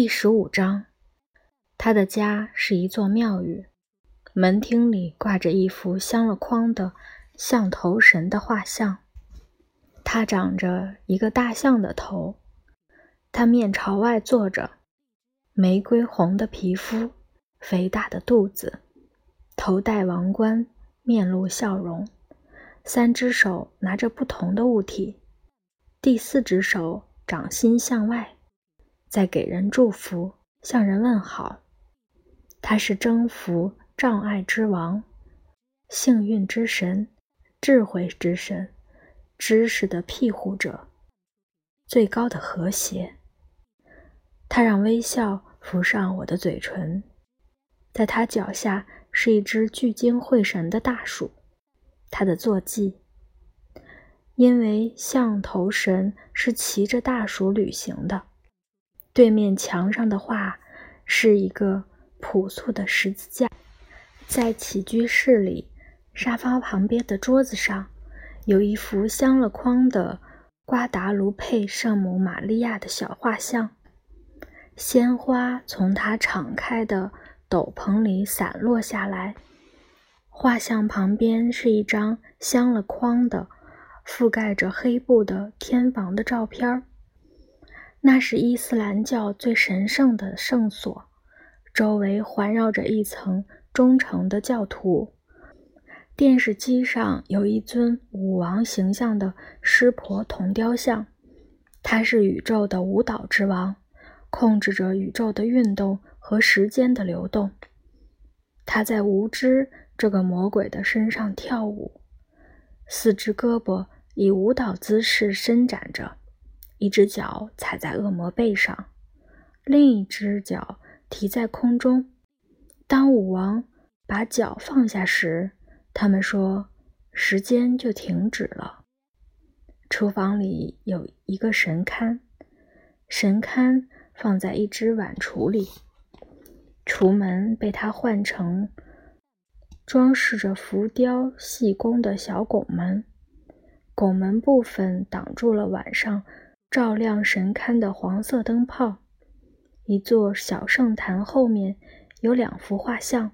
第十五章，他的家是一座庙宇，门厅里挂着一幅镶了框的象头神的画像，他长着一个大象的头，他面朝外坐着，玫瑰红的皮肤，肥大的肚子，头戴王冠，面露笑容，三只手拿着不同的物体，第四只手掌心向外。在给人祝福，向人问好。他是征服障碍之王，幸运之神，智慧之神，知识的庇护者，最高的和谐。他让微笑浮上我的嘴唇。在他脚下是一只聚精会神的大鼠，他的坐骑。因为象头神是骑着大鼠旅行的。对面墙上的画是一个朴素的十字架，在起居室里沙发旁边的桌子上有一幅镶了框的瓜达卢佩圣母玛利亚的小画像，鲜花从她敞开的斗篷里散落下来。画像旁边是一张镶了框的、覆盖着黑布的天房的照片儿。那是伊斯兰教最神圣的圣所，周围环绕着一层忠诚的教徒。电视机上有一尊武王形象的湿婆铜雕像，他是宇宙的舞蹈之王，控制着宇宙的运动和时间的流动。他在无知这个魔鬼的身上跳舞，四只胳膊以舞蹈姿势伸展着。一只脚踩在恶魔背上，另一只脚提在空中。当武王把脚放下时，他们说时间就停止了。厨房里有一个神龛，神龛放在一只碗橱里。橱门被他换成装饰着浮雕细工的小拱门，拱门部分挡住了晚上。照亮神龛的黄色灯泡，一座小圣坛后面有两幅画像，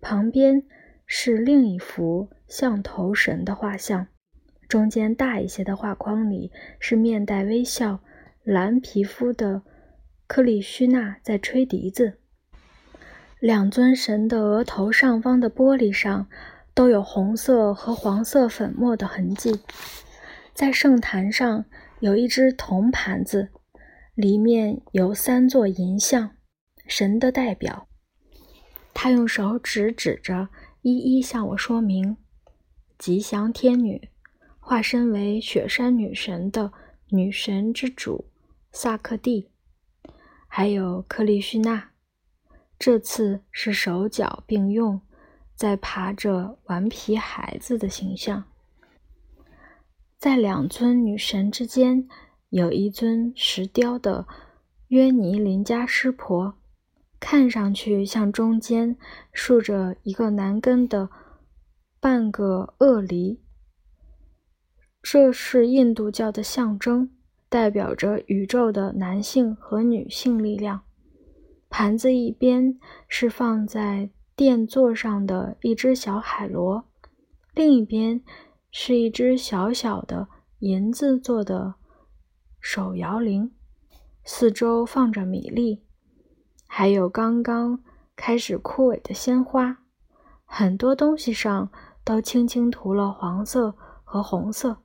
旁边是另一幅象头神的画像。中间大一些的画框里是面带微笑、蓝皮肤的克里须那在吹笛子。两尊神的额头上方的玻璃上都有红色和黄色粉末的痕迹，在圣坛上。有一只铜盘子，里面有三座银像，神的代表。他用手指指着，一一向我说明：吉祥天女，化身为雪山女神的女神之主萨克蒂，还有克利须那。这次是手脚并用，在爬着顽皮孩子的形象。在两尊女神之间，有一尊石雕的约尼林加湿婆，看上去像中间竖着一个男根的半个鳄梨。这是印度教的象征，代表着宇宙的男性和女性力量。盘子一边是放在垫座上的一只小海螺，另一边。是一只小小的银子做的手摇铃，四周放着米粒，还有刚刚开始枯萎的鲜花。很多东西上都轻轻涂了黄色和红色。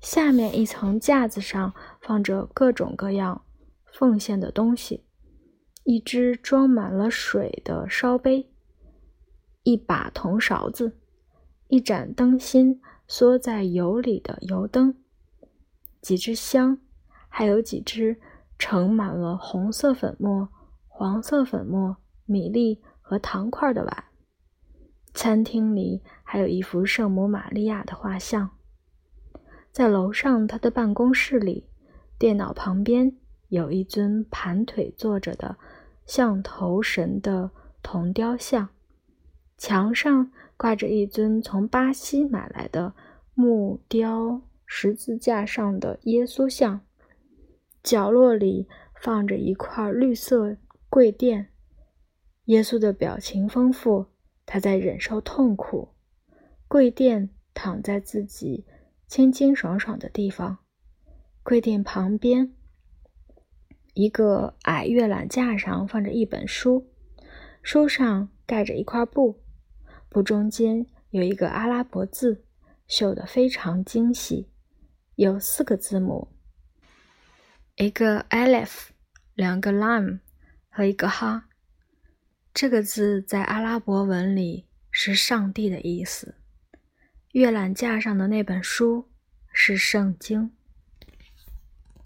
下面一层架子上放着各种各样奉献的东西：一只装满了水的烧杯，一把铜勺子。一盏灯芯缩在油里的油灯，几支香，还有几只盛满了红色粉末、黄色粉末、米粒和糖块的碗。餐厅里还有一幅圣母玛利亚的画像。在楼上他的办公室里，电脑旁边有一尊盘腿坐着的象头神的铜雕像，墙上。挂着一尊从巴西买来的木雕十字架上的耶稣像，角落里放着一块绿色跪垫。耶稣的表情丰富，他在忍受痛苦。跪垫躺在自己清清爽爽的地方。跪垫旁边，一个矮阅览架上放着一本书，书上盖着一块布，布中间有一个阿拉伯字，绣得非常精细，有四个字母，一个 alif，两个 lam 和一个哈。这个字在阿拉伯文里是“上帝”的意思。阅览架上的那本书是《圣经》。